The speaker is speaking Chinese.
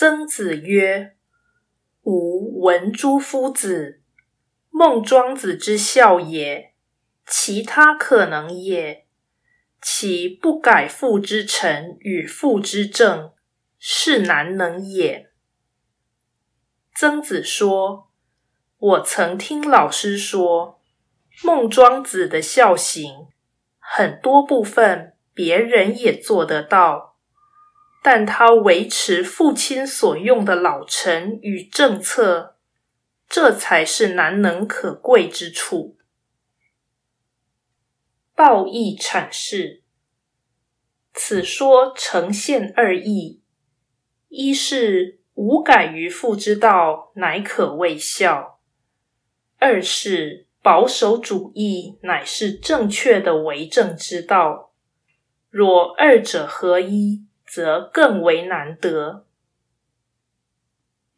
曾子曰：“吾闻诸夫子，孟庄子之孝也，其他可能也。其不改父之臣与父之政，是难能也。”曾子说：“我曾听老师说，孟庄子的孝行很多部分别人也做得到。”但他维持父亲所用的老臣与政策，这才是难能可贵之处。道义阐释，此说呈现二义：一是无改于父之道，乃可谓孝；二是保守主义，乃是正确的为政之道。若二者合一，则更为难得。